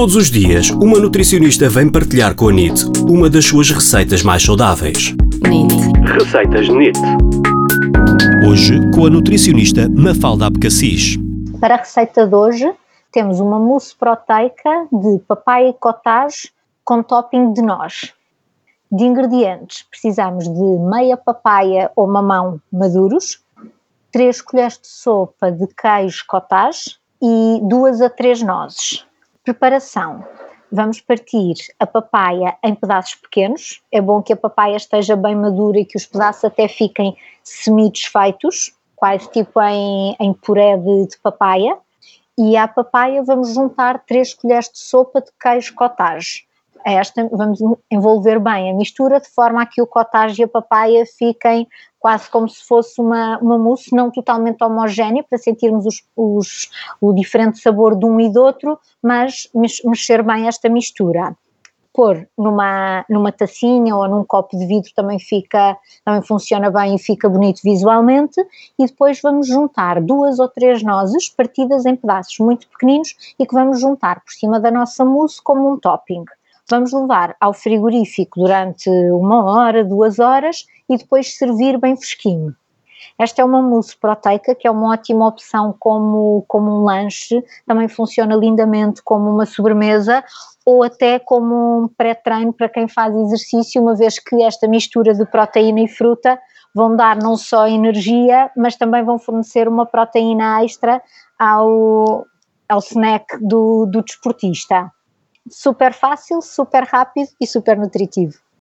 Todos os dias, uma nutricionista vem partilhar com a NIT uma das suas receitas mais saudáveis. NIT. Receitas NIT. Hoje, com a nutricionista Mafalda Abcacis. Para a receita de hoje, temos uma mousse proteica de papaya e cottage com topping de noz. De ingredientes, precisamos de meia papaya ou mamão maduros, 3 colheres de sopa de queijo cottage e 2 a 3 nozes. Preparação. Vamos partir a papaya em pedaços pequenos. É bom que a papaya esteja bem madura e que os pedaços até fiquem semi-desfeitos, quase tipo em, em puré de, de papaya. E à papaya vamos juntar 3 colheres de sopa de queijo cottage. A esta vamos envolver bem a mistura de forma a que o cottage e a papaya fiquem quase como se fosse uma, uma mousse não totalmente homogénea para sentirmos os, os, o diferente sabor de um e do outro, mas mexer bem esta mistura pôr numa, numa tacinha ou num copo de vidro também fica, também funciona bem e fica bonito visualmente e depois vamos juntar duas ou três nozes partidas em pedaços muito pequeninos e que vamos juntar por cima da nossa mousse como um topping. Vamos levar ao frigorífico durante uma hora, duas horas e depois servir bem fresquinho. Esta é uma mousse proteica que é uma ótima opção como, como um lanche, também funciona lindamente como uma sobremesa ou até como um pré-treino para quem faz exercício, uma vez que esta mistura de proteína e fruta vão dar não só energia, mas também vão fornecer uma proteína extra ao, ao snack do, do desportista super fácil, super rápido e super nutritivo.